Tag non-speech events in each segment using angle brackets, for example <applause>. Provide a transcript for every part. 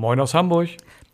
Moin aus Hamburg.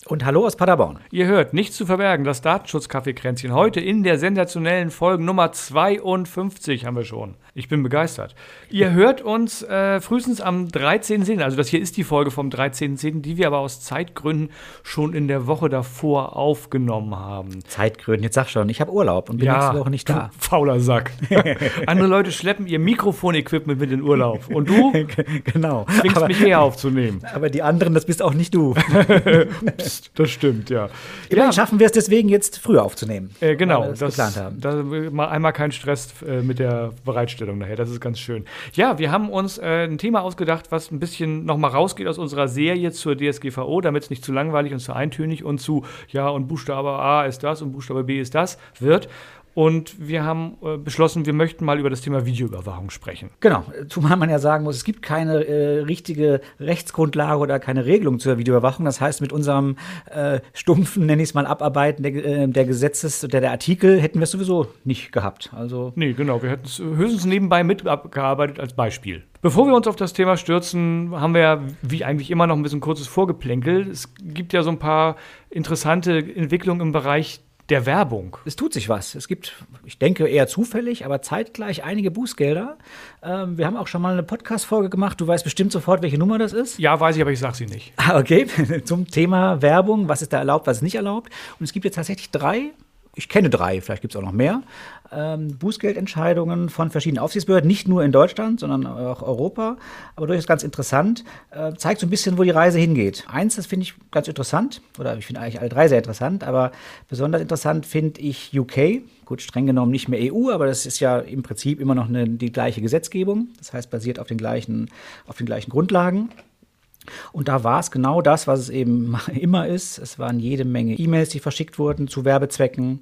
Und hallo aus Paderborn. Ihr hört nichts zu verbergen, das Datenschutz-Kaffeekränzchen. Heute in der sensationellen Folge Nummer 52 haben wir schon. Ich bin begeistert. Ihr hört uns äh, frühestens am 13.10., also das hier ist die Folge vom 13.10., die wir aber aus Zeitgründen schon in der Woche davor aufgenommen haben. Zeitgründen, jetzt sag schon, ich habe Urlaub und bin Ja, nächste Woche nicht da. Fauler Sack. <laughs> Andere Leute schleppen ihr Mikrofon-Equipment mit in Urlaub. Und du <laughs> genau. zwingst Aber, mich her aufzunehmen. aber die anderen, das bist auch nicht du. <laughs> Psst, das stimmt, ja. Immerhin schaffen wir es deswegen jetzt früher aufzunehmen. Äh, genau, das, das, geplant haben. Da, mal einmal kein Stress äh, mit der Bereitstellung nachher. Das ist ganz schön. Ja, wir haben uns äh, ein Thema ausgedacht, was ein bisschen nochmal rausgeht aus unserer Serie zur DSGVO, damit es nicht zu langweilig und zu eintönig und zu, ja, und Buchstabe A ist das und Buchstabe B ist das wird. Und wir haben äh, beschlossen, wir möchten mal über das Thema Videoüberwachung sprechen. Genau, zumal man ja sagen muss, es gibt keine äh, richtige Rechtsgrundlage oder keine Regelung zur Videoüberwachung. Das heißt, mit unserem äh, stumpfen, nenne ich es mal, Abarbeiten der, äh, der Gesetzes- der, der Artikel hätten wir es sowieso nicht gehabt. Also Nee, genau. Wir hätten es höchstens nebenbei mitgearbeitet als Beispiel. Bevor wir uns auf das Thema stürzen, haben wir ja wie eigentlich immer noch ein bisschen kurzes Vorgeplänkel. Es gibt ja so ein paar interessante Entwicklungen im Bereich der Werbung. es tut sich was. Es gibt, ich denke eher zufällig, aber zeitgleich einige Bußgelder. Ähm, wir haben auch schon mal eine Podcast-Folge gemacht. Du weißt bestimmt sofort, welche Nummer das ist. Ja, weiß ich, aber ich sag sie nicht. Ah, okay. <laughs> Zum Thema Werbung. Was ist da erlaubt, was ist nicht erlaubt? Und es gibt jetzt tatsächlich drei. Ich kenne drei, vielleicht gibt es auch noch mehr. Ähm, Bußgeldentscheidungen von verschiedenen Aufsichtsbehörden, nicht nur in Deutschland, sondern auch Europa. Aber durchaus ganz interessant. Äh, zeigt so ein bisschen, wo die Reise hingeht. Eins, das finde ich ganz interessant, oder ich finde eigentlich alle drei sehr interessant, aber besonders interessant finde ich UK. Gut, streng genommen nicht mehr EU, aber das ist ja im Prinzip immer noch eine, die gleiche Gesetzgebung. Das heißt, basiert auf den gleichen, auf den gleichen Grundlagen. Und da war es genau das, was es eben <laughs> immer ist. Es waren jede Menge E-Mails, die verschickt wurden zu Werbezwecken.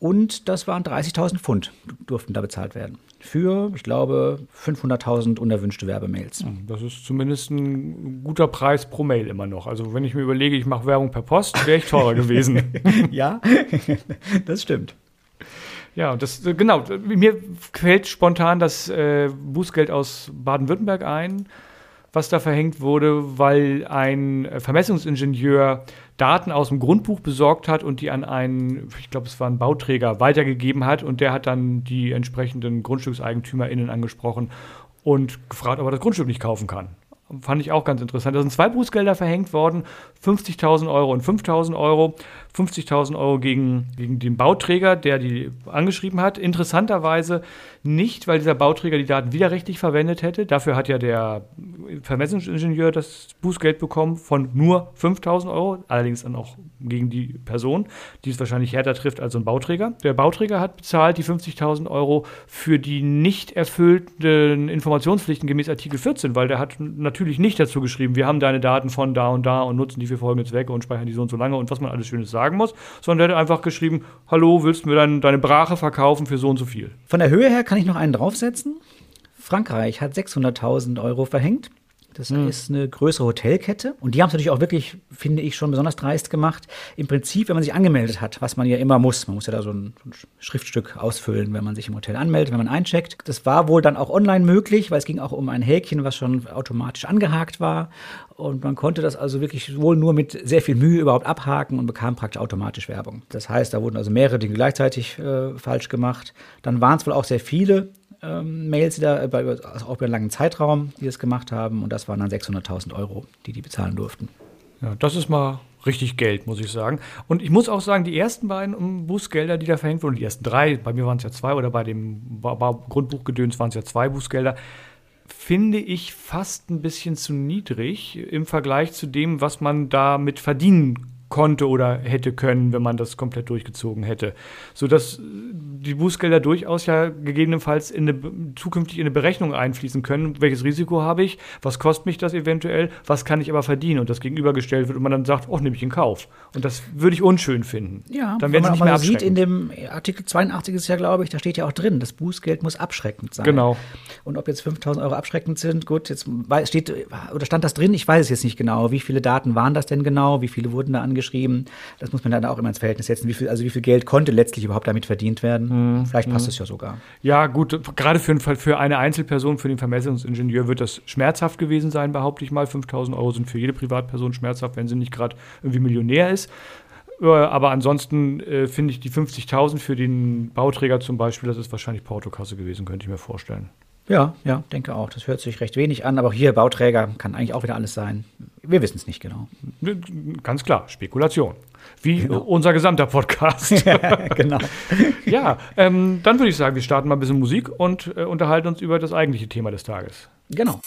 Und das waren 30.000 Pfund, durften da bezahlt werden. Für, ich glaube, 500.000 unerwünschte Werbemails. Das ist zumindest ein guter Preis pro Mail immer noch. Also wenn ich mir überlege, ich mache Werbung per Post, wäre ich teurer <laughs> gewesen. Ja, <laughs> das stimmt. Ja, das äh, genau. Mir fällt spontan das äh, Bußgeld aus Baden-Württemberg ein, was da verhängt wurde, weil ein äh, Vermessungsingenieur Daten aus dem Grundbuch besorgt hat und die an einen, ich glaube, es war ein Bauträger, weitergegeben hat und der hat dann die entsprechenden GrundstückseigentümerInnen angesprochen und gefragt, ob er das Grundstück nicht kaufen kann. Fand ich auch ganz interessant. Da sind zwei Bußgelder verhängt worden, 50.000 Euro und 5.000 Euro. 50.000 Euro gegen, gegen den Bauträger, der die angeschrieben hat. Interessanterweise nicht, weil dieser Bauträger die Daten widerrechtlich verwendet hätte. Dafür hat ja der Vermessungsingenieur das Bußgeld bekommen von nur 5.000 Euro, allerdings dann auch gegen die Person, die es wahrscheinlich härter trifft als ein Bauträger. Der Bauträger hat bezahlt die 50.000 Euro für die nicht erfüllten Informationspflichten gemäß Artikel 14, weil der hat natürlich nicht dazu geschrieben, wir haben deine Daten von da und da und nutzen die für folgende Zwecke und speichern die so und so lange und was man alles Schönes sagen muss, sondern der hat einfach geschrieben, hallo, willst du mir dein, deine Brache verkaufen für so und so viel? Von der Höhe her kann ich noch einen draufsetzen. Frankreich hat 600.000 Euro verhängt. Das ist eine größere Hotelkette. Und die haben es natürlich auch wirklich, finde ich, schon besonders dreist gemacht. Im Prinzip, wenn man sich angemeldet hat, was man ja immer muss. Man muss ja da so ein, so ein Schriftstück ausfüllen, wenn man sich im Hotel anmeldet, wenn man eincheckt. Das war wohl dann auch online möglich, weil es ging auch um ein Häkchen, was schon automatisch angehakt war. Und man konnte das also wirklich wohl nur mit sehr viel Mühe überhaupt abhaken und bekam praktisch automatisch Werbung. Das heißt, da wurden also mehrere Dinge gleichzeitig äh, falsch gemacht. Dann waren es wohl auch sehr viele ähm, Mails, die da, äh, bei, also auch über einen langen Zeitraum, die das gemacht haben. Und das waren dann 600.000 Euro, die die bezahlen durften. Ja, das ist mal richtig Geld, muss ich sagen. Und ich muss auch sagen, die ersten beiden um, Bußgelder, die da verhängt wurden, die ersten drei, bei mir waren es ja zwei, oder bei dem Grundbuchgedöns waren es ja zwei Bußgelder, finde ich fast ein bisschen zu niedrig im Vergleich zu dem, was man damit verdienen konnte oder hätte können, wenn man das komplett durchgezogen hätte. Sodass die Bußgelder durchaus ja gegebenenfalls in eine, zukünftig in eine Berechnung einfließen können. Welches Risiko habe ich? Was kostet mich das eventuell? Was kann ich aber verdienen? Und das gegenübergestellt wird und man dann sagt, oh, nehme ich in Kauf. Und das würde ich unschön finden. Ja, dann wenn werden man nicht auch mehr sieht, in dem Artikel 82 ist ja, glaube ich, da steht ja auch drin, das Bußgeld muss abschreckend sein. Genau. Und ob jetzt 5000 Euro abschreckend sind, gut, jetzt steht, oder stand das drin? Ich weiß es jetzt nicht genau. Wie viele Daten waren das denn genau? Wie viele wurden da reingeschrieben. Das muss man dann auch immer ins Verhältnis setzen. Wie viel, also wie viel Geld konnte letztlich überhaupt damit verdient werden? Mhm. Vielleicht passt es ja sogar. Ja, gut, gerade für, für eine Einzelperson, für den Vermessungsingenieur wird das schmerzhaft gewesen sein, behaupte ich mal. 5000 Euro sind für jede Privatperson schmerzhaft, wenn sie nicht gerade irgendwie Millionär ist. Äh, aber ansonsten äh, finde ich die 50.000 für den Bauträger zum Beispiel, das ist wahrscheinlich Portokasse gewesen, könnte ich mir vorstellen. Ja, ja, denke auch. Das hört sich recht wenig an, aber hier Bauträger kann eigentlich auch wieder alles sein. Wir wissen es nicht genau. Ganz klar, Spekulation. Wie genau. unser gesamter Podcast. ja, <laughs> genau. <laughs> ja, ähm, dann würde ich sagen, wir starten mal ein bisschen Musik und äh, unterhalten uns über das eigentliche Thema des Tages. Genau.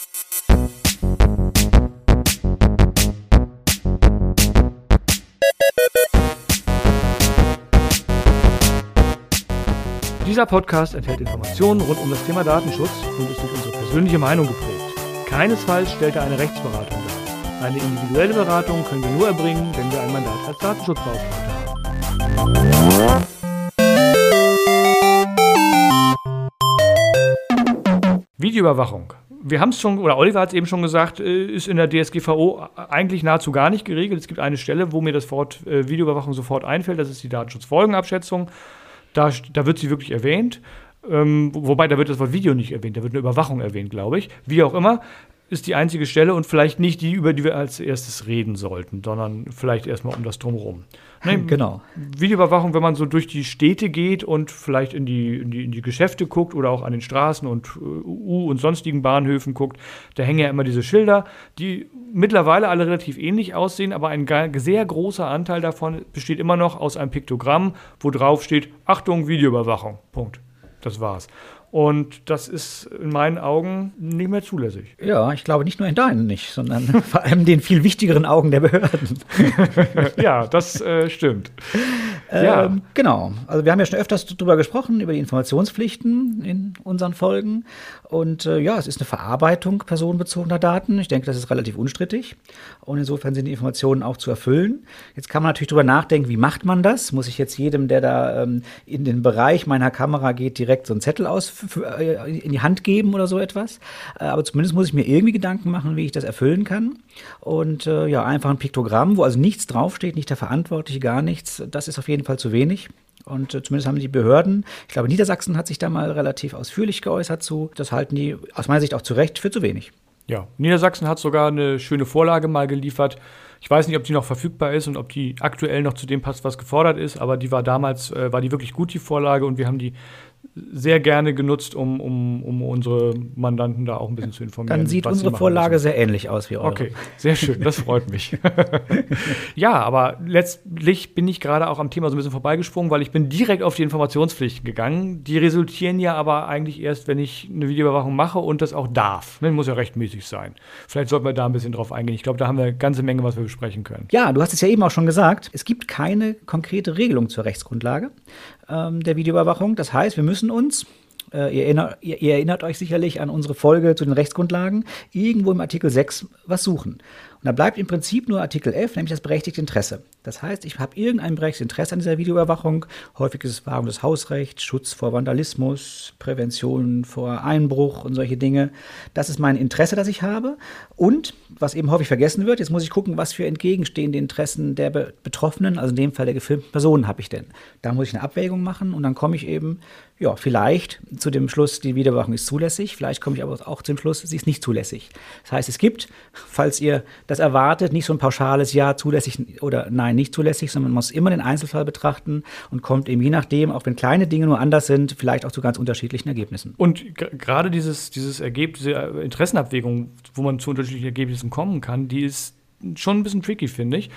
Dieser Podcast enthält Informationen rund um das Thema Datenschutz und ist durch unsere persönliche Meinung geprägt. Keinesfalls stellt er eine Rechtsberatung dar. Eine individuelle Beratung können wir nur erbringen, wenn wir ein Mandat als Datenschutzbeauftragter haben. Videoüberwachung. Wir haben es schon, oder Oliver hat es eben schon gesagt, äh, ist in der DSGVO eigentlich nahezu gar nicht geregelt. Es gibt eine Stelle, wo mir das Wort äh, Videoüberwachung sofort einfällt, das ist die Datenschutzfolgenabschätzung. Da, da wird sie wirklich erwähnt. Ähm, wobei, da wird das Wort Video nicht erwähnt, da wird eine Überwachung erwähnt, glaube ich. Wie auch immer, ist die einzige Stelle und vielleicht nicht die, über die wir als erstes reden sollten, sondern vielleicht erstmal um das Drumherum. Nee, <laughs> genau. Videoüberwachung, wenn man so durch die Städte geht und vielleicht in die, in die, in die Geschäfte guckt oder auch an den Straßen und äh, U- und sonstigen Bahnhöfen guckt, da hängen ja immer diese Schilder, die mittlerweile alle relativ ähnlich aussehen, aber ein sehr großer Anteil davon besteht immer noch aus einem Piktogramm, wo drauf steht, Achtung, Videoüberwachung. Punkt. Das war's. Und das ist in meinen Augen nicht mehr zulässig. Ja, ich glaube nicht nur in deinen nicht, sondern <laughs> vor allem den viel wichtigeren Augen der Behörden. <laughs> ja, das äh, stimmt. Ähm, ja. Genau. Also wir haben ja schon öfters darüber gesprochen, über die Informationspflichten in unseren Folgen. Und äh, ja, es ist eine Verarbeitung personenbezogener Daten. Ich denke, das ist relativ unstrittig. Und insofern sind die Informationen auch zu erfüllen. Jetzt kann man natürlich darüber nachdenken, wie macht man das? Muss ich jetzt jedem, der da ähm, in den Bereich meiner Kamera geht, direkt so einen Zettel aus äh, in die Hand geben oder so etwas. Äh, aber zumindest muss ich mir irgendwie Gedanken machen, wie ich das erfüllen kann. Und äh, ja, einfach ein Piktogramm, wo also nichts draufsteht, nicht der Verantwortliche, gar nichts. Das ist auf jeden Fall zu wenig. Und äh, zumindest haben die Behörden, ich glaube, Niedersachsen hat sich da mal relativ ausführlich geäußert zu. Das halten die aus meiner Sicht auch zu Recht für zu wenig. Ja, Niedersachsen hat sogar eine schöne Vorlage mal geliefert. Ich weiß nicht, ob die noch verfügbar ist und ob die aktuell noch zu dem passt, was gefordert ist, aber die war damals, äh, war die wirklich gut, die Vorlage, und wir haben die sehr gerne genutzt, um, um, um unsere Mandanten da auch ein bisschen zu informieren. Dann sieht unsere Vorlage müssen. sehr ähnlich aus wie eure. Okay, sehr schön, das freut mich. <laughs> ja, aber letztlich bin ich gerade auch am Thema so ein bisschen vorbeigesprungen, weil ich bin direkt auf die Informationspflichten gegangen. Die resultieren ja aber eigentlich erst, wenn ich eine Videoüberwachung mache und das auch darf. Das muss ja rechtmäßig sein. Vielleicht sollten wir da ein bisschen drauf eingehen. Ich glaube, da haben wir eine ganze Menge, was wir besprechen können. Ja, du hast es ja eben auch schon gesagt. Es gibt keine konkrete Regelung zur Rechtsgrundlage ähm, der Videoüberwachung. Das heißt, wir müssen uns äh, ihr, erinnert, ihr, ihr, erinnert euch sicherlich an unsere Folge zu den Rechtsgrundlagen, irgendwo im Artikel 6 was suchen. Und da bleibt im Prinzip nur Artikel 11, nämlich das berechtigte Interesse. Das heißt, ich habe irgendein berechtigtes Interesse an dieser Videoüberwachung. Häufig ist es Wahrung des Hausrechts, Schutz vor Vandalismus, Prävention vor Einbruch und solche Dinge. Das ist mein Interesse, das ich habe. Und, was eben häufig vergessen wird, jetzt muss ich gucken, was für entgegenstehende Interessen der Betroffenen, also in dem Fall der gefilmten Personen, habe ich denn. Da muss ich eine Abwägung machen und dann komme ich eben, ja, vielleicht zu dem Schluss, die Videoüberwachung ist zulässig. Vielleicht komme ich aber auch zum Schluss, sie ist nicht zulässig. Das heißt, es gibt, falls ihr das erwartet, nicht so ein pauschales Ja zulässig oder Nein nicht zulässig, sondern man muss immer den Einzelfall betrachten und kommt eben je nachdem, auch wenn kleine Dinge nur anders sind, vielleicht auch zu ganz unterschiedlichen Ergebnissen. Und gerade dieses, dieses Ergebnis, diese Interessenabwägung, wo man zu unterschiedlichen Ergebnissen kommen kann, die ist schon ein bisschen tricky, finde ich,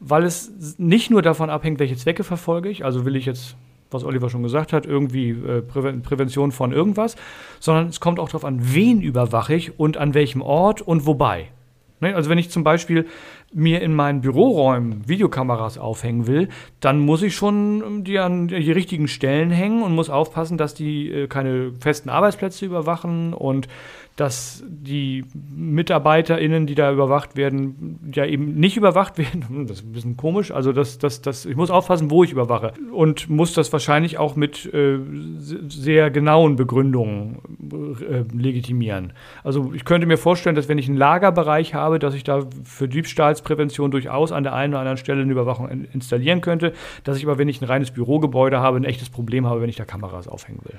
weil es nicht nur davon abhängt, welche Zwecke verfolge ich, also will ich jetzt was Oliver schon gesagt hat, irgendwie äh, Prävention von irgendwas, sondern es kommt auch darauf an, wen überwache ich und an welchem Ort und wobei. Ne? Also wenn ich zum Beispiel mir in meinen Büroräumen Videokameras aufhängen will, dann muss ich schon die an die richtigen Stellen hängen und muss aufpassen, dass die äh, keine festen Arbeitsplätze überwachen und dass die MitarbeiterInnen, die da überwacht werden, ja eben nicht überwacht <laughs> werden. Das ist ein bisschen komisch. Also das, das, das, ich muss aufpassen, wo ich überwache. Und muss das wahrscheinlich auch mit äh, sehr genauen Begründungen äh, legitimieren. Also ich könnte mir vorstellen, dass wenn ich einen Lagerbereich habe, dass ich da für Diebstahls Diebstahlsprävention durchaus an der einen oder anderen Stelle eine Überwachung installieren könnte, dass ich aber, wenn ich ein reines Bürogebäude habe, ein echtes Problem habe, wenn ich da Kameras aufhängen will.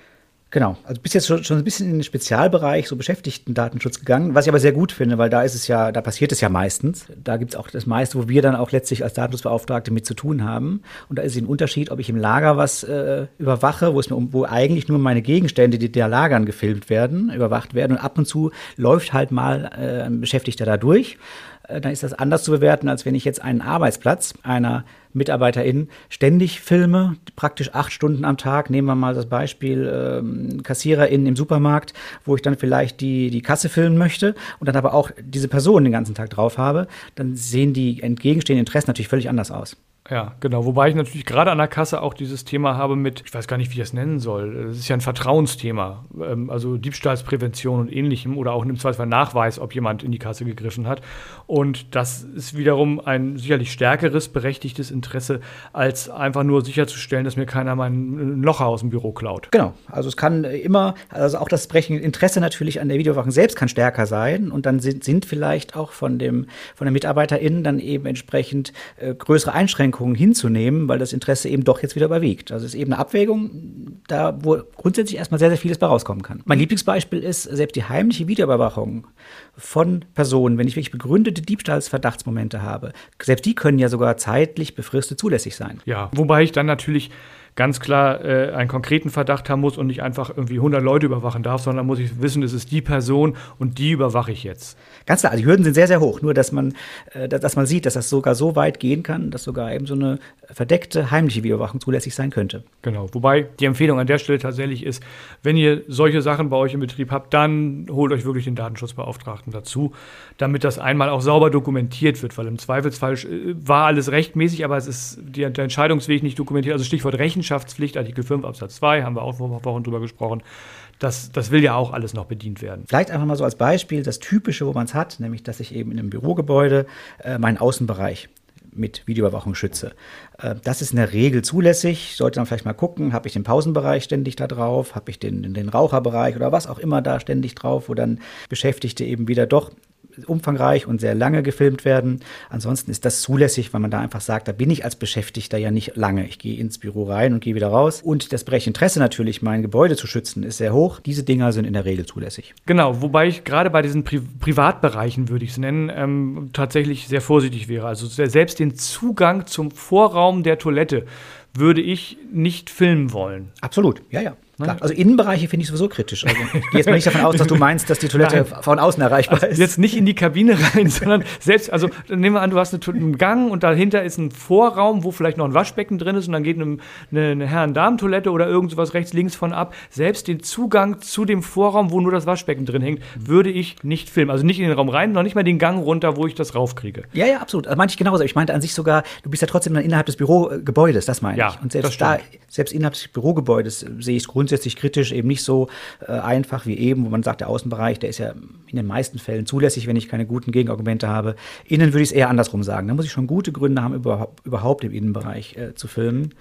Genau, also bis jetzt schon, schon ein bisschen in den Spezialbereich, so Beschäftigten-Datenschutz gegangen, was ich aber sehr gut finde, weil da ist es ja, da passiert es ja meistens. Da gibt es auch das meiste, wo wir dann auch letztlich als Datenschutzbeauftragte mit zu tun haben. Und da ist ein Unterschied, ob ich im Lager was äh, überwache, wo es mir um, wo eigentlich nur meine Gegenstände, die da lagern, gefilmt werden, überwacht werden. Und ab und zu läuft halt mal äh, ein Beschäftigter da durch. Äh, dann ist das anders zu bewerten, als wenn ich jetzt einen Arbeitsplatz einer MitarbeiterInnen ständig filme, praktisch acht Stunden am Tag. Nehmen wir mal das Beispiel ähm, KassiererInnen im Supermarkt, wo ich dann vielleicht die, die Kasse filmen möchte und dann aber auch diese Person den ganzen Tag drauf habe, dann sehen die entgegenstehenden Interessen natürlich völlig anders aus. Ja, genau. Wobei ich natürlich gerade an der Kasse auch dieses Thema habe mit, ich weiß gar nicht, wie ich das nennen soll. Es ist ja ein Vertrauensthema. Ähm, also Diebstahlsprävention und ähnlichem oder auch im Zweifelsfall Nachweis, ob jemand in die Kasse gegriffen hat. Und das ist wiederum ein sicherlich stärkeres, berechtigtes Interesse, als einfach nur sicherzustellen, dass mir keiner mein Locher aus dem Büro klaut. Genau. Also es kann immer, also auch das berechtigte Interesse natürlich an der Videoüberwachung selbst kann stärker sein. Und dann sind, sind vielleicht auch von dem, von den MitarbeiterInnen dann eben entsprechend äh, größere Einschränkungen Einschränkungen hinzunehmen, weil das Interesse eben doch jetzt wieder überwiegt. Also es ist eben eine Abwägung, da wo grundsätzlich erstmal sehr, sehr vieles bei rauskommen kann. Mein Lieblingsbeispiel ist selbst die heimliche Videoüberwachung von Personen, wenn ich wirklich begründete Diebstahlsverdachtsmomente habe. Selbst die können ja sogar zeitlich befristet zulässig sein. Ja, wobei ich dann natürlich ganz klar äh, einen konkreten Verdacht haben muss und nicht einfach irgendwie 100 Leute überwachen darf, sondern muss ich wissen, es ist die Person und die überwache ich jetzt. Ganz klar, also die Hürden sind sehr, sehr hoch. Nur, dass man, äh, dass man sieht, dass das sogar so weit gehen kann, dass sogar eben so eine verdeckte, heimliche Videoüberwachung zulässig sein könnte. Genau. Wobei die Empfehlung an der Stelle tatsächlich ist, wenn ihr solche Sachen bei euch im Betrieb habt, dann holt euch wirklich den Datenschutzbeauftragten dazu, damit das einmal auch sauber dokumentiert wird, weil im Zweifelsfall äh, war alles rechtmäßig, aber es ist der Entscheidungsweg nicht dokumentiert. Also Stichwort Rechenschaftspflicht, Artikel 5 Absatz 2, haben wir auch vor Wochen drüber gesprochen. Das, das will ja auch alles noch bedient werden. Vielleicht einfach mal so als Beispiel das Typische, wo man es hat, nämlich dass ich eben in einem Bürogebäude äh, meinen Außenbereich mit Videoüberwachung schütze. Äh, das ist in der Regel zulässig. Sollte dann vielleicht mal gucken, habe ich den Pausenbereich ständig da drauf, habe ich den, den Raucherbereich oder was auch immer da ständig drauf, wo dann Beschäftigte eben wieder doch umfangreich und sehr lange gefilmt werden. Ansonsten ist das zulässig, weil man da einfach sagt, da bin ich als Beschäftigter ja nicht lange. Ich gehe ins Büro rein und gehe wieder raus. Und das Interesse natürlich, mein Gebäude zu schützen, ist sehr hoch. Diese Dinger sind in der Regel zulässig. Genau, wobei ich gerade bei diesen Pri Privatbereichen, würde ich es nennen, ähm, tatsächlich sehr vorsichtig wäre. Also selbst den Zugang zum Vorraum der Toilette würde ich nicht filmen wollen. Absolut, ja, ja. Klar. Also Innenbereiche finde ich sowieso kritisch. Also, ich gehe jetzt mal nicht davon aus, dass du meinst, dass die Toilette Nein. von außen erreichbar also ist. Jetzt nicht in die Kabine rein, <laughs> sondern selbst, also nehmen wir an, du hast einen Gang und dahinter ist ein Vorraum, wo vielleicht noch ein Waschbecken drin ist und dann geht eine, eine Herren-Damen-Toilette oder irgendwas rechts, links von ab. Selbst den Zugang zu dem Vorraum, wo nur das Waschbecken drin hängt, würde ich nicht filmen. Also nicht in den Raum rein, noch nicht mal den Gang runter, wo ich das raufkriege. Ja, ja, absolut. Also meinte ich genauso. Ich meinte an sich sogar, du bist ja trotzdem dann innerhalb des Bürogebäudes, das meine ja, ich. Und selbst da, selbst innerhalb des Bürogebäudes sehe ich es grundsätzlich kritisch, eben nicht so äh, einfach wie eben, wo man sagt, der Außenbereich, der ist ja in den meisten Fällen zulässig, wenn ich keine guten Gegenargumente habe. Innen würde ich es eher andersrum sagen. Da muss ich schon gute Gründe haben, überhaupt, überhaupt im Innenbereich äh, zu filmen,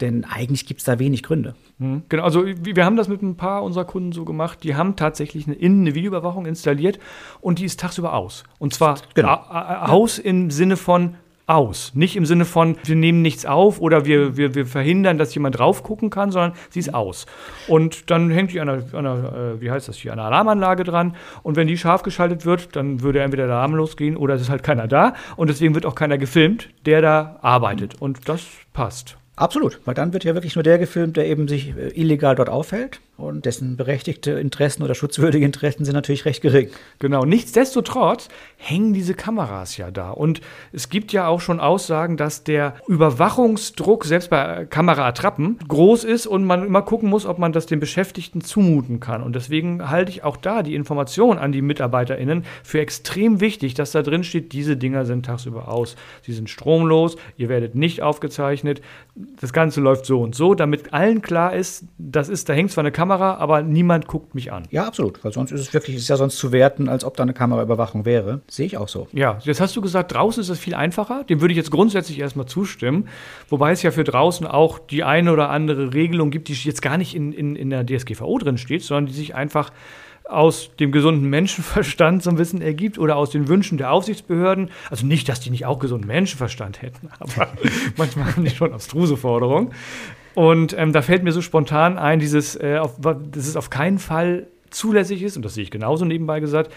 denn eigentlich gibt es da wenig Gründe. Mhm. Genau, also wir haben das mit ein paar unserer Kunden so gemacht, die haben tatsächlich eine, innen eine Videoüberwachung installiert und die ist tagsüber aus. Und zwar genau. aus im Sinne von aus. Nicht im Sinne von, wir nehmen nichts auf oder wir, wir, wir verhindern, dass jemand drauf gucken kann, sondern sie ist aus. Und dann hängt die an einer, an einer äh, wie heißt das hier, an einer Alarmanlage dran. Und wenn die scharf geschaltet wird, dann würde entweder der Alarm losgehen oder es ist halt keiner da. Und deswegen wird auch keiner gefilmt, der da arbeitet. Und das passt. Absolut, weil dann wird ja wirklich nur der gefilmt, der eben sich äh, illegal dort aufhält und dessen berechtigte Interessen oder schutzwürdige Interessen sind natürlich recht gering. Genau, nichtsdestotrotz hängen diese Kameras ja da. Und es gibt ja auch schon Aussagen, dass der Überwachungsdruck selbst bei Kameraattrappen groß ist und man immer gucken muss, ob man das den Beschäftigten zumuten kann. Und deswegen halte ich auch da die Information an die MitarbeiterInnen für extrem wichtig, dass da drin steht, diese Dinger sind tagsüber aus, sie sind stromlos, ihr werdet nicht aufgezeichnet, das Ganze läuft so und so, damit allen klar ist, das ist, da hängt zwar eine Kamera, aber niemand guckt mich an. Ja, absolut, weil sonst ist es wirklich, ist ja sonst zu werten, als ob da eine Kameraüberwachung wäre. Sehe ich auch so. Ja, jetzt hast du gesagt, draußen ist es viel einfacher. Dem würde ich jetzt grundsätzlich erstmal zustimmen. Wobei es ja für draußen auch die eine oder andere Regelung gibt, die jetzt gar nicht in, in, in der DSGVO drin steht, sondern die sich einfach aus dem gesunden Menschenverstand so ein bisschen ergibt oder aus den Wünschen der Aufsichtsbehörden. Also nicht, dass die nicht auch gesunden Menschenverstand hätten, <laughs> aber manchmal haben die schon abstruse Forderungen. Und ähm, da fällt mir so spontan ein, dieses, äh, auf, dass es auf keinen Fall zulässig ist, und das sehe ich genauso nebenbei gesagt,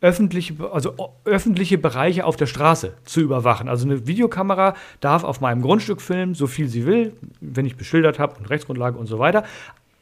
öffentliche, also öffentliche Bereiche auf der Straße zu überwachen. Also eine Videokamera darf auf meinem Grundstück filmen, so viel sie will, wenn ich beschildert habe und Rechtsgrundlage und so weiter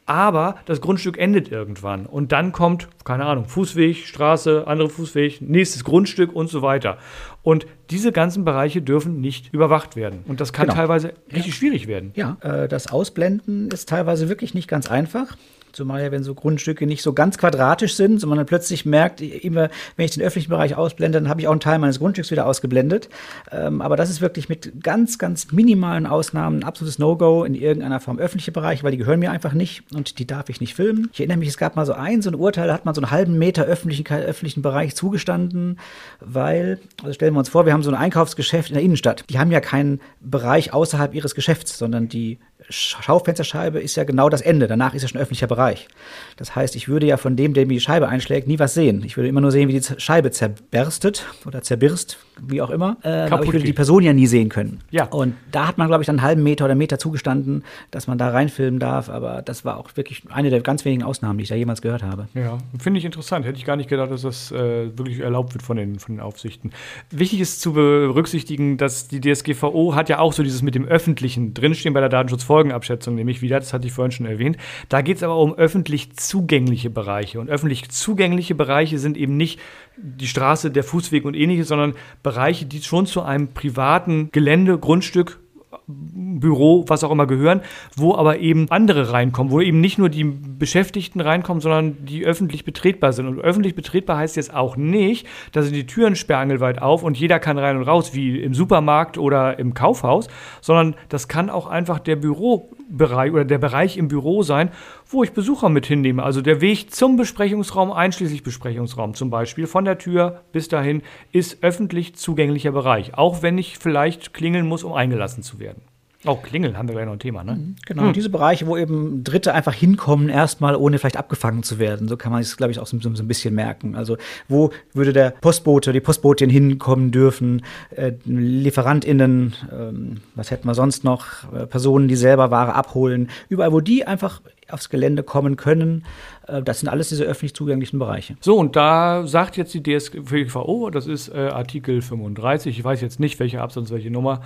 aber das Grundstück endet irgendwann und dann kommt, keine Ahnung, Fußweg, Straße, andere Fußweg, nächstes Grundstück und so weiter. Und diese ganzen Bereiche dürfen nicht überwacht werden. Und das kann genau. teilweise richtig ja. schwierig werden. Ja, äh, das Ausblenden ist teilweise wirklich nicht ganz einfach. Zumal ja, wenn so Grundstücke nicht so ganz quadratisch sind, sondern man plötzlich merkt, immer wenn ich den öffentlichen Bereich ausblende, dann habe ich auch einen Teil meines Grundstücks wieder ausgeblendet. Ähm, aber das ist wirklich mit ganz, ganz minimalen Ausnahmen ein absolutes No-Go in irgendeiner Form öffentliche Bereiche, weil die gehören mir einfach nicht und die darf ich nicht filmen. Ich erinnere mich, es gab mal so ein, so ein Urteil, da hat man so einen halben Meter öffentlichen, öffentlichen Bereich zugestanden, weil, also stellen wir uns vor, wir haben so ein Einkaufsgeschäft in der Innenstadt. Die haben ja keinen Bereich außerhalb ihres Geschäfts, sondern die Schaufensterscheibe ist ja genau das Ende. Danach ist ja schon öffentlicher Bereich. Das heißt, ich würde ja von dem, der mir die Scheibe einschlägt, nie was sehen. Ich würde immer nur sehen, wie die Scheibe zerberstet oder zerbirst, wie auch immer. Äh, aber ich würde die Person ja nie sehen können. Ja. Und da hat man, glaube ich, dann einen halben Meter oder Meter zugestanden, dass man da reinfilmen darf. Aber das war auch wirklich eine der ganz wenigen Ausnahmen, die ich da jemals gehört habe. Ja, finde ich interessant. Hätte ich gar nicht gedacht, dass das äh, wirklich erlaubt wird von den, von den Aufsichten. Wichtig ist zu berücksichtigen, dass die DSGVO hat ja auch so dieses mit dem Öffentlichen drinstehen bei der Datenschutzfolgenabschätzung, nämlich wieder, das hatte ich vorhin schon erwähnt. Da geht es aber um öffentlich zugängliche Bereiche. Und öffentlich zugängliche Bereiche sind eben nicht die Straße, der Fußweg und ähnliches, sondern Bereiche, die schon zu einem privaten Gelände, Grundstück Büro, was auch immer gehören, wo aber eben andere reinkommen, wo eben nicht nur die Beschäftigten reinkommen, sondern die öffentlich betretbar sind. Und öffentlich betretbar heißt jetzt auch nicht, da sind die Türen sperrangelweit auf und jeder kann rein und raus, wie im Supermarkt oder im Kaufhaus, sondern das kann auch einfach der Bürobereich oder der Bereich im Büro sein, wo ich Besucher mit hinnehme. Also der Weg zum Besprechungsraum, einschließlich Besprechungsraum zum Beispiel, von der Tür bis dahin, ist öffentlich zugänglicher Bereich. Auch wenn ich vielleicht klingeln muss, um eingelassen zu werden. Auch oh, Klingeln haben wir gleich noch ein Thema, ne? Mhm, genau, hm. diese Bereiche, wo eben Dritte einfach hinkommen, erstmal ohne vielleicht abgefangen zu werden. So kann man es, glaube ich, auch so, so, ein bisschen merken. Also, wo würde der Postbote, die Postbotin hinkommen dürfen, äh, LieferantInnen, ähm, was hätten wir sonst noch, äh, Personen, die selber Ware abholen, überall, wo die einfach aufs Gelände kommen können. Äh, das sind alles diese öffentlich zugänglichen Bereiche. So, und da sagt jetzt die DSGVO, das ist äh, Artikel 35, ich weiß jetzt nicht, welche Absatz, welche Nummer,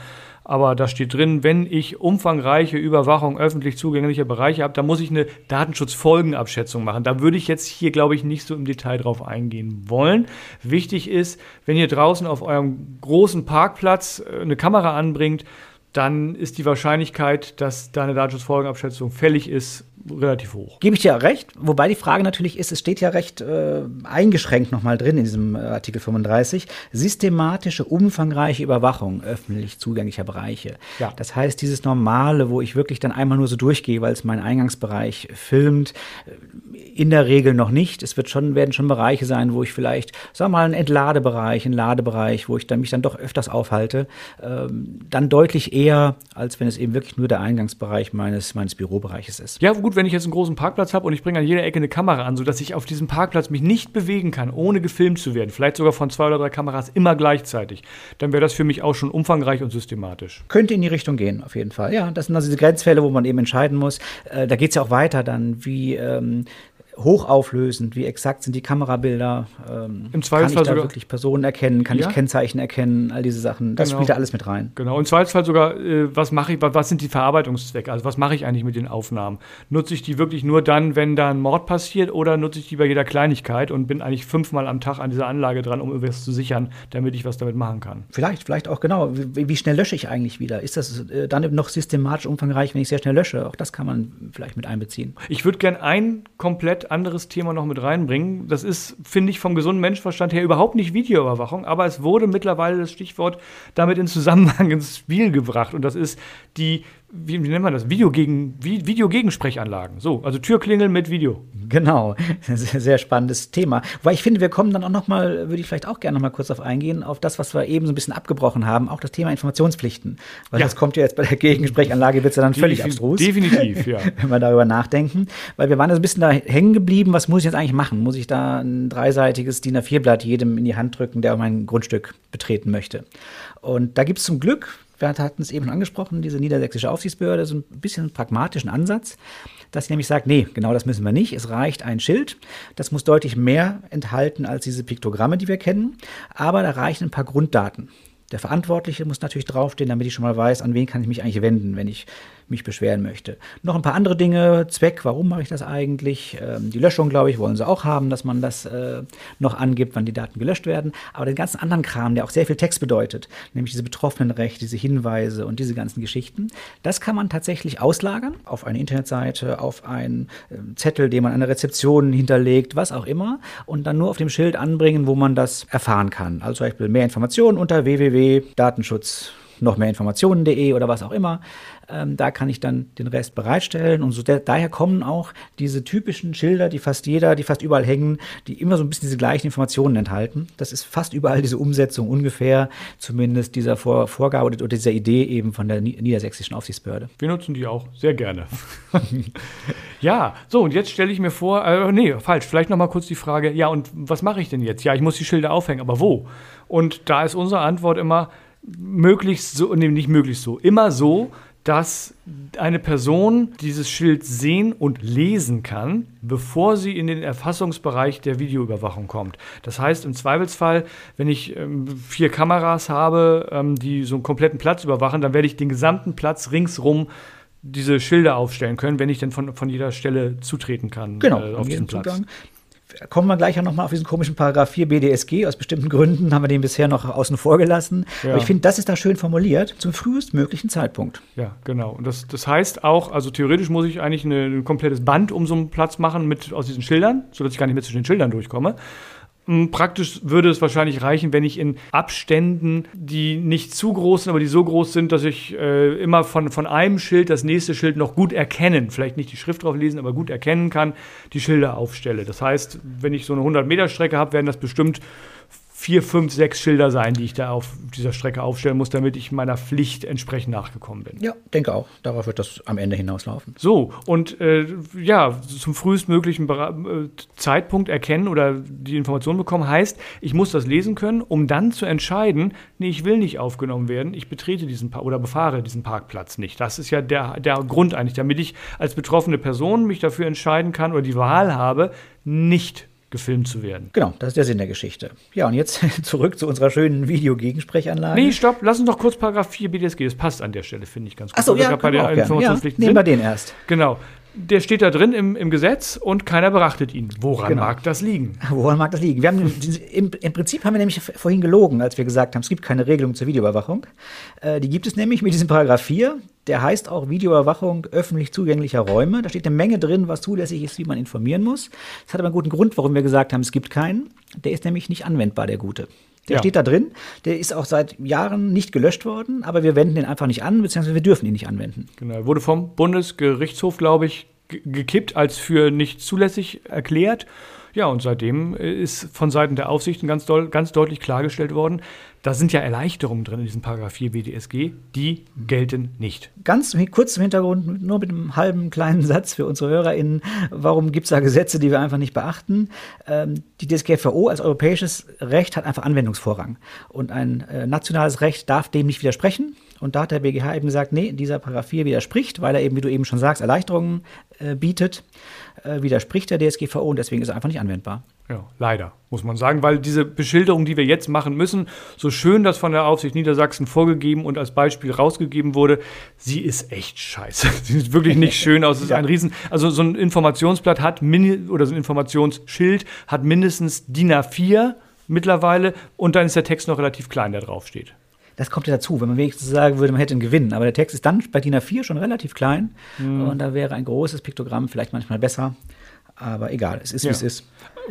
aber da steht drin, wenn ich umfangreiche Überwachung öffentlich zugänglicher Bereiche habe, dann muss ich eine Datenschutzfolgenabschätzung machen. Da würde ich jetzt hier, glaube ich, nicht so im Detail drauf eingehen wollen. Wichtig ist, wenn ihr draußen auf eurem großen Parkplatz äh, eine Kamera anbringt, dann ist die Wahrscheinlichkeit, dass deine Datenschutzfolgenabschätzung fällig ist, relativ hoch. Gebe ich dir recht, wobei die Frage natürlich ist, es steht ja recht äh, eingeschränkt nochmal drin in diesem äh, Artikel 35, systematische, umfangreiche Überwachung öffentlich zugänglicher Bereiche. Ja. Das heißt, dieses Normale, wo ich wirklich dann einmal nur so durchgehe, weil es mein Eingangsbereich filmt, äh, in der Regel noch nicht. Es wird schon, werden schon Bereiche sein, wo ich vielleicht, sagen wir mal, einen Entladebereich, einen Ladebereich, wo ich dann mich dann doch öfters aufhalte, ähm, dann deutlich eher, als wenn es eben wirklich nur der Eingangsbereich meines, meines Bürobereiches ist. Ja, gut, wenn ich jetzt einen großen Parkplatz habe und ich bringe an jeder Ecke eine Kamera an, sodass ich auf diesem Parkplatz mich nicht bewegen kann, ohne gefilmt zu werden, vielleicht sogar von zwei oder drei Kameras immer gleichzeitig, dann wäre das für mich auch schon umfangreich und systematisch. Könnte in die Richtung gehen, auf jeden Fall. Ja, das sind also diese Grenzfälle, wo man eben entscheiden muss. Äh, da geht es ja auch weiter dann, wie ähm, hochauflösend, wie exakt sind die Kamerabilder, ähm, Im Zweifelsfall kann ich da sogar, wirklich Personen erkennen, kann ja? ich Kennzeichen erkennen, all diese Sachen, das genau. spielt da alles mit rein. Genau, im Zweifelsfall sogar, äh, was mache ich, was sind die Verarbeitungszwecke, also was mache ich eigentlich mit den Aufnahmen? Nutze ich die wirklich nur dann, wenn da ein Mord passiert oder nutze ich die bei jeder Kleinigkeit und bin eigentlich fünfmal am Tag an dieser Anlage dran, um irgendwas zu sichern, damit ich was damit machen kann? Vielleicht, vielleicht auch genau, wie, wie schnell lösche ich eigentlich wieder? Ist das äh, dann noch systematisch umfangreich, wenn ich sehr schnell lösche? Auch das kann man vielleicht mit einbeziehen. Ich würde gerne ein komplett anderes Thema noch mit reinbringen. Das ist, finde ich, vom gesunden Menschenverstand her überhaupt nicht Videoüberwachung, aber es wurde mittlerweile das Stichwort damit in Zusammenhang ins Spiel gebracht. Und das ist die wie, wie nennt man das? Video gegen, Videogegensprechanlagen. So, also Türklingel mit Video. Genau, <laughs> sehr, sehr spannendes Thema. Weil ich finde, wir kommen dann auch noch mal, würde ich vielleicht auch gerne noch mal kurz auf eingehen, auf das, was wir eben so ein bisschen abgebrochen haben, auch das Thema Informationspflichten. Weil ja. das kommt ja jetzt bei der Gegensprechanlage, wird es ja dann völlig Defin abstrus. Definitiv, ja. <laughs> Wenn wir darüber nachdenken. Weil wir waren ja so ein bisschen da hängen geblieben, was muss ich jetzt eigentlich machen? Muss ich da ein dreiseitiges DIN A4-Blatt jedem in die Hand drücken, der mein Grundstück betreten möchte? Und da gibt es zum Glück wir hatten es eben angesprochen, diese niedersächsische Aufsichtsbehörde, so ein bisschen pragmatischen Ansatz, dass sie nämlich sagt, nee, genau das müssen wir nicht. Es reicht ein Schild. Das muss deutlich mehr enthalten als diese Piktogramme, die wir kennen. Aber da reichen ein paar Grunddaten. Der Verantwortliche muss natürlich draufstehen, damit ich schon mal weiß, an wen kann ich mich eigentlich wenden, wenn ich mich beschweren möchte. Noch ein paar andere Dinge, Zweck, warum mache ich das eigentlich? Ähm, die Löschung, glaube ich, wollen sie auch haben, dass man das äh, noch angibt, wann die Daten gelöscht werden. Aber den ganzen anderen Kram, der auch sehr viel Text bedeutet, nämlich diese Betroffenenrechte, diese Hinweise und diese ganzen Geschichten, das kann man tatsächlich auslagern auf eine Internetseite, auf einen äh, Zettel, den man an der Rezeption hinterlegt, was auch immer, und dann nur auf dem Schild anbringen, wo man das erfahren kann. Also zum Beispiel mehr Informationen unter www.datenschutz noch mehr Informationen.de oder was auch immer. Ähm, da kann ich dann den Rest bereitstellen. Und so der, daher kommen auch diese typischen Schilder, die fast jeder, die fast überall hängen, die immer so ein bisschen diese gleichen Informationen enthalten. Das ist fast überall diese Umsetzung ungefähr, zumindest dieser Vor Vorgabe oder dieser Idee eben von der niedersächsischen Aufsichtsbehörde. Wir nutzen die auch sehr gerne. <laughs> ja, so und jetzt stelle ich mir vor, äh, nee, falsch, vielleicht noch mal kurz die Frage, ja und was mache ich denn jetzt? Ja, ich muss die Schilder aufhängen, aber wo? Und da ist unsere Antwort immer, möglichst so, nee, nicht möglichst so, immer so, dass eine Person dieses Schild sehen und lesen kann, bevor sie in den Erfassungsbereich der Videoüberwachung kommt. Das heißt, im Zweifelsfall, wenn ich ähm, vier Kameras habe, ähm, die so einen kompletten Platz überwachen, dann werde ich den gesamten Platz ringsrum diese Schilder aufstellen können, wenn ich dann von, von jeder Stelle zutreten kann genau, äh, auf diesen Platz. Zugang kommen wir gleich auch nochmal auf diesen komischen Paragraph 4 BDSG. Aus bestimmten Gründen haben wir den bisher noch außen vor gelassen. Ja. Aber ich finde, das ist da schön formuliert, zum frühestmöglichen Zeitpunkt. Ja, genau. Und das, das heißt auch, also theoretisch muss ich eigentlich eine, ein komplettes Band um so einen Platz machen mit aus diesen Schildern, sodass ich gar nicht mehr zwischen den Schildern durchkomme. Hm, praktisch würde es wahrscheinlich reichen, wenn ich in Abständen, die nicht zu groß sind, aber die so groß sind, dass ich äh, immer von, von einem Schild das nächste Schild noch gut erkennen, vielleicht nicht die Schrift drauf lesen, aber gut erkennen kann, die Schilder aufstelle. Das heißt, wenn ich so eine 100 Meter Strecke habe, werden das bestimmt vier, fünf, sechs Schilder sein, die ich da auf dieser Strecke aufstellen muss, damit ich meiner Pflicht entsprechend nachgekommen bin. Ja, denke auch. Darauf wird das am Ende hinauslaufen. So, und äh, ja, zum frühestmöglichen äh, Zeitpunkt erkennen oder die Information bekommen, heißt, ich muss das lesen können, um dann zu entscheiden, nee, ich will nicht aufgenommen werden, ich betrete diesen pa oder befahre diesen Parkplatz nicht. Das ist ja der, der Grund eigentlich, damit ich als betroffene Person mich dafür entscheiden kann oder die Wahl habe, nicht gefilmt zu werden. Genau, das ist der Sinn der Geschichte. Ja, und jetzt <laughs> zurück zu unserer schönen Videogegensprechanlage. Nee, stopp, lass uns doch kurz Paragraph 4 BDSG, das passt an der Stelle, finde ich ganz gut. Achso, ja, bei der Informationspflicht ja, nehmen wir den erst. Genau. Der steht da drin im, im Gesetz und keiner beachtet ihn. Woran genau. mag das liegen? <laughs> Woran mag das liegen? Wir haben, im, Im Prinzip haben wir nämlich vorhin gelogen, als wir gesagt haben, es gibt keine Regelung zur Videoüberwachung. Äh, die gibt es nämlich mit diesem Paragraph 4. Der heißt auch Videoüberwachung öffentlich zugänglicher Räume. Da steht eine Menge drin, was zulässig ist, wie man informieren muss. Das hat aber einen guten Grund, warum wir gesagt haben, es gibt keinen. Der ist nämlich nicht anwendbar, der gute. Der ja. steht da drin. Der ist auch seit Jahren nicht gelöscht worden, aber wir wenden den einfach nicht an, beziehungsweise wir dürfen ihn nicht anwenden. Genau, wurde vom Bundesgerichtshof, glaube ich, gekippt, als für nicht zulässig erklärt. Ja, und seitdem äh, ist von Seiten der Aufsichten ganz, doll, ganz deutlich klargestellt worden, da sind ja Erleichterungen drin in diesem Paragraph 4 BDSG, die gelten nicht. Ganz kurz im Hintergrund, nur mit einem halben kleinen <laughs> Satz für unsere HörerInnen. Warum gibt es da Gesetze, die wir einfach nicht beachten? Ähm, die DSGVO als europäisches Recht hat einfach Anwendungsvorrang. Und ein äh, nationales Recht darf dem nicht widersprechen. Und da hat der BGH eben gesagt, nee, dieser Paragraph 4 widerspricht, weil er eben, wie du eben schon sagst, Erleichterungen äh, bietet, äh, widerspricht der DSGVO und deswegen ist er einfach nicht anwendbar. Ja, leider, muss man sagen, weil diese Beschilderung, die wir jetzt machen müssen, so schön das von der Aufsicht Niedersachsen vorgegeben und als Beispiel rausgegeben wurde, sie ist echt scheiße. <laughs> Sie sieht wirklich nicht schön aus. Es ist ja. ein Riesen, also so ein Informationsblatt hat, oder so ein Informationsschild hat mindestens DIN A4 mittlerweile und dann ist der Text noch relativ klein, der draufsteht. Das kommt ja dazu, wenn man wenigstens sagen würde, man hätte einen Gewinn. Aber der Text ist dann bei DIN A4 schon relativ klein mhm. und da wäre ein großes Piktogramm vielleicht manchmal besser. Aber egal, es ist ja. wie es ist.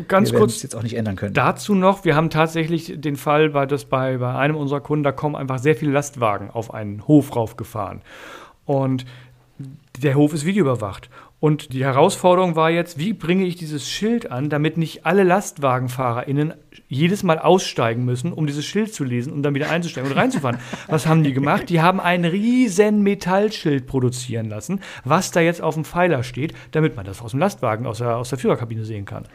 Ganz wir kurz jetzt auch nicht ändern können. Dazu noch, wir haben tatsächlich den Fall, bei, das bei, bei einem unserer Kunden, da kommen einfach sehr viele Lastwagen auf einen Hof raufgefahren. Und der Hof ist videoüberwacht. Und die Herausforderung war jetzt, wie bringe ich dieses Schild an, damit nicht alle LastwagenfahrerInnen jedes Mal aussteigen müssen, um dieses Schild zu lesen und dann wieder einzusteigen und reinzufahren. <laughs> Was haben die gemacht? Die haben ein riesen Metallschild produzieren lassen, was da jetzt auf dem Pfeiler steht, damit man das aus dem Lastwagen, aus der, aus der Führerkabine sehen kann.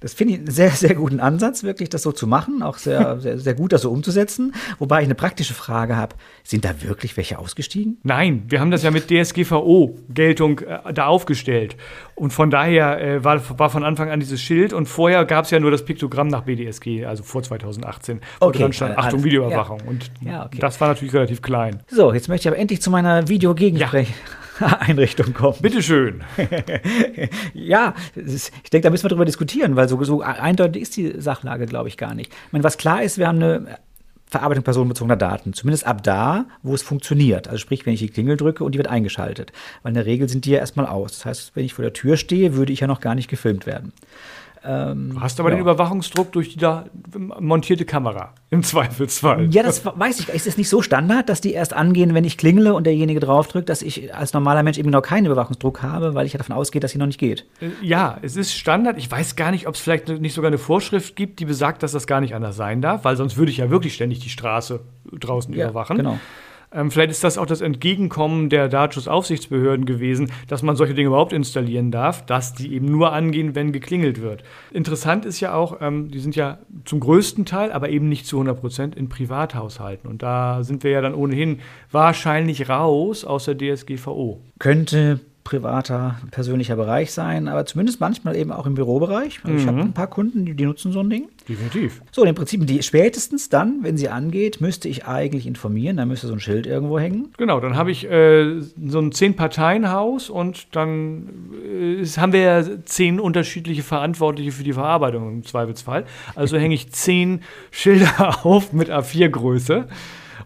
Das finde ich einen sehr, sehr guten Ansatz, wirklich das so zu machen. Auch sehr, <laughs> sehr, sehr gut, das so umzusetzen. Wobei ich eine praktische Frage habe. Sind da wirklich welche ausgestiegen? Nein, wir haben das ja mit DSGVO-Geltung äh, da aufgestellt. Und von daher äh, war, war von Anfang an dieses Schild. Und vorher gab es ja nur das Piktogramm nach BDSG, also vor 2018, wo okay, dran stand, Achtung, Videoüberwachung. Ja. Und ja, okay. das war natürlich relativ klein. So, jetzt möchte ich aber endlich zu meiner Videogegensprech. Ja. <laughs> <laughs> Einrichtung kommen. Bitteschön. <laughs> ja, ist, ich denke, da müssen wir drüber diskutieren, weil so, so eindeutig ist die Sachlage, glaube ich, gar nicht. Ich meine, was klar ist, wir haben eine Verarbeitung personenbezogener Daten. Zumindest ab da, wo es funktioniert. Also sprich, wenn ich die Klingel drücke und die wird eingeschaltet. Weil in der Regel sind die ja erstmal aus. Das heißt, wenn ich vor der Tür stehe, würde ich ja noch gar nicht gefilmt werden. Ähm, du hast aber ja. den Überwachungsdruck durch die da montierte Kamera, im Zweifelsfall. Ja, das weiß ich. Ist es nicht so Standard, dass die erst angehen, wenn ich klingle und derjenige draufdrückt, dass ich als normaler Mensch eben noch keinen Überwachungsdruck habe, weil ich ja davon ausgehe, dass sie noch nicht geht? Äh, ja, es ist Standard. Ich weiß gar nicht, ob es vielleicht nicht sogar eine Vorschrift gibt, die besagt, dass das gar nicht anders sein darf, weil sonst würde ich ja wirklich ständig die Straße draußen ja, überwachen. Genau. Ähm, vielleicht ist das auch das Entgegenkommen der Datenschutzaufsichtsbehörden gewesen, dass man solche Dinge überhaupt installieren darf, dass die eben nur angehen, wenn geklingelt wird. Interessant ist ja auch, ähm, die sind ja zum größten Teil, aber eben nicht zu 100 Prozent in Privathaushalten. Und da sind wir ja dann ohnehin wahrscheinlich raus aus der DSGVO. Könnte privater, persönlicher Bereich sein, aber zumindest manchmal eben auch im Bürobereich. Also mhm. Ich habe ein paar Kunden, die, die, nutzen so ein Ding. Definitiv. So, im Prinzip, die spätestens dann, wenn sie angeht, müsste ich eigentlich informieren, dann müsste so ein Schild irgendwo hängen. Genau, dann habe ich äh, so ein Zehn-Parteien-Haus und dann äh, haben wir ja zehn unterschiedliche Verantwortliche für die Verarbeitung im Zweifelsfall. Also hänge ich zehn Schilder <laughs> auf mit A4-Größe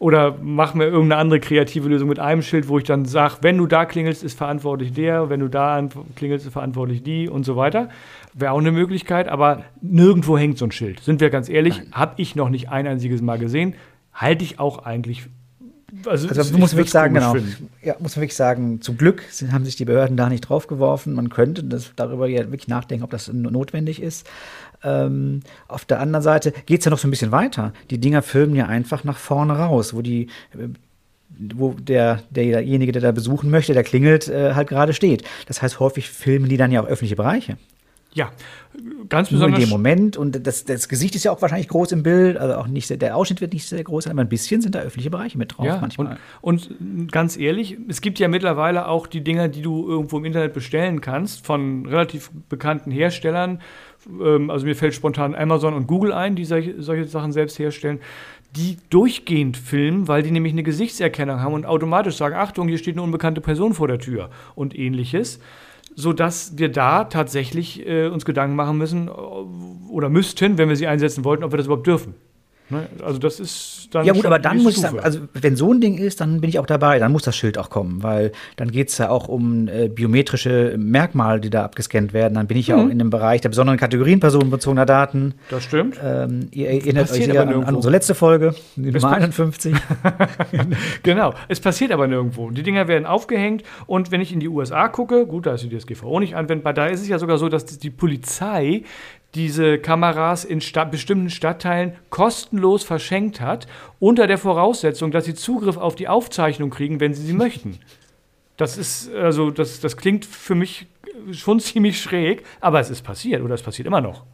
oder mach mir irgendeine andere kreative Lösung mit einem Schild, wo ich dann sage, wenn du da klingelst, ist verantwortlich der, wenn du da klingelst, ist verantwortlich die und so weiter. Wäre auch eine Möglichkeit, aber nirgendwo hängt so ein Schild. Sind wir ganz ehrlich, habe ich noch nicht ein einziges Mal gesehen. Halte ich auch eigentlich also, also muss man wirklich sagen, genau. Ja, muss man wirklich sagen, zum Glück haben sich die Behörden da nicht drauf geworfen. Man könnte das, darüber ja wirklich nachdenken, ob das notwendig ist. Ähm, auf der anderen Seite geht es ja noch so ein bisschen weiter. Die Dinger filmen ja einfach nach vorne raus, wo die äh, wo der, derjenige, der da besuchen möchte, der klingelt, äh, halt gerade steht. Das heißt, häufig filmen die dann ja auch öffentliche Bereiche. Ja, ganz besonders. Nur in dem Moment. Und das, das Gesicht ist ja auch wahrscheinlich groß im Bild. Also auch nicht, der Ausschnitt wird nicht sehr groß, aber ein bisschen sind da öffentliche Bereiche mit drauf ja, manchmal. Und, und, ganz ehrlich, es gibt ja mittlerweile auch die Dinger, die du irgendwo im Internet bestellen kannst, von relativ bekannten Herstellern. Ähm, also mir fällt spontan Amazon und Google ein, die solche, solche Sachen selbst herstellen die durchgehend filmen, weil die nämlich eine Gesichtserkennung haben und automatisch sagen, Achtung, hier steht eine unbekannte Person vor der Tür und ähnliches sodass wir da tatsächlich äh, uns Gedanken machen müssen äh, oder müssten, wenn wir sie einsetzen wollten, ob wir das überhaupt dürfen. Ne? Also das ist dann. Ja gut, aber dann muss ich sagen, also wenn so ein Ding ist, dann bin ich auch dabei, dann muss das Schild auch kommen, weil dann geht es ja auch um äh, biometrische Merkmale, die da abgescannt werden. Dann bin ich mhm. ja auch in dem Bereich der besonderen Kategorien personenbezogener Daten. Das stimmt. Ähm, ihr erinnert euch sehr an, an, unsere letzte Folge, die Nummer 51. <laughs> genau, es passiert aber nirgendwo. Die Dinger werden aufgehängt und wenn ich in die USA gucke, gut, da ist die DSGVO nicht anwendbar, da ist es ja sogar so, dass die Polizei diese Kameras in Sta bestimmten Stadtteilen kostenlos verschenkt hat, unter der Voraussetzung, dass sie Zugriff auf die Aufzeichnung kriegen, wenn sie sie möchten. Das ist, also, das, das klingt für mich schon ziemlich schräg, aber es ist passiert oder es passiert immer noch.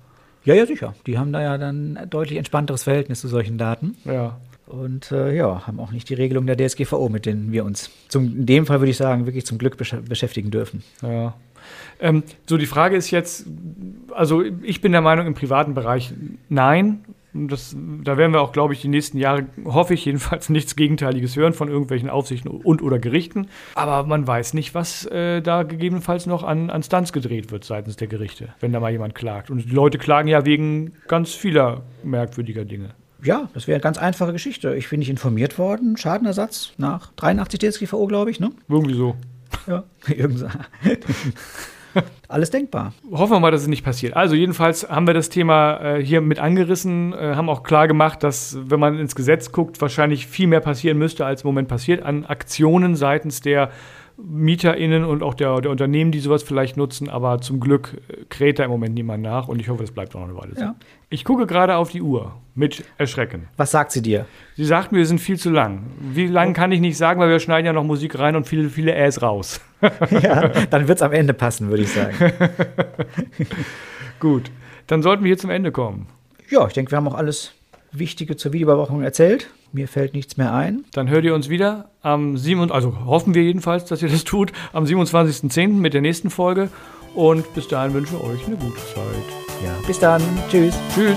Ja, ja, sicher. Die haben da ja dann ein deutlich entspannteres Verhältnis zu solchen Daten. Ja. Und äh, ja, haben auch nicht die Regelung der DSGVO, mit denen wir uns zum, in dem Fall würde ich sagen, wirklich zum Glück besch beschäftigen dürfen. Ja. Ähm, so, die Frage ist jetzt, also ich bin der Meinung, im privaten Bereich nein. Das, da werden wir auch, glaube ich, die nächsten Jahre, hoffe ich jedenfalls, <laughs> nichts Gegenteiliges hören von irgendwelchen Aufsichten und oder Gerichten. Aber man weiß nicht, was äh, da gegebenenfalls noch an, an Stunts gedreht wird seitens der Gerichte, wenn da mal jemand klagt. Und die Leute klagen ja wegen ganz vieler merkwürdiger Dinge. Ja, das wäre eine ganz einfache Geschichte. Ich bin nicht informiert worden. Schadenersatz nach 83 DSGVO, glaube ich, ne? Irgendwie so. Ja, <laughs> irgendwie so. <laughs> Alles denkbar. Hoffen wir mal, dass es nicht passiert. Also jedenfalls haben wir das Thema äh, hier mit angerissen, äh, haben auch klar gemacht, dass wenn man ins Gesetz guckt, wahrscheinlich viel mehr passieren müsste, als im Moment passiert an Aktionen seitens der MieterInnen und auch der, der Unternehmen, die sowas vielleicht nutzen, aber zum Glück äh, kräht da im Moment niemand nach und ich hoffe, das bleibt auch noch eine Weile so. Ja. Ich gucke gerade auf die Uhr mit Erschrecken. Was sagt sie dir? Sie sagt mir, wir sind viel zu lang. Wie lang kann ich nicht sagen, weil wir schneiden ja noch Musik rein und viele, viele Äs raus. <laughs> ja, dann wird es am Ende passen, würde ich sagen. <laughs> Gut, dann sollten wir hier zum Ende kommen. Ja, ich denke, wir haben auch alles Wichtige zur Videoüberwachung erzählt. Mir fällt nichts mehr ein. Dann hört ihr uns wieder am 7. Also hoffen wir jedenfalls, dass ihr das tut, am 27.10. mit der nächsten Folge. Und bis dahin wünsche ich euch eine gute Zeit. Ja, bis dann. Tschüss. Tschüss.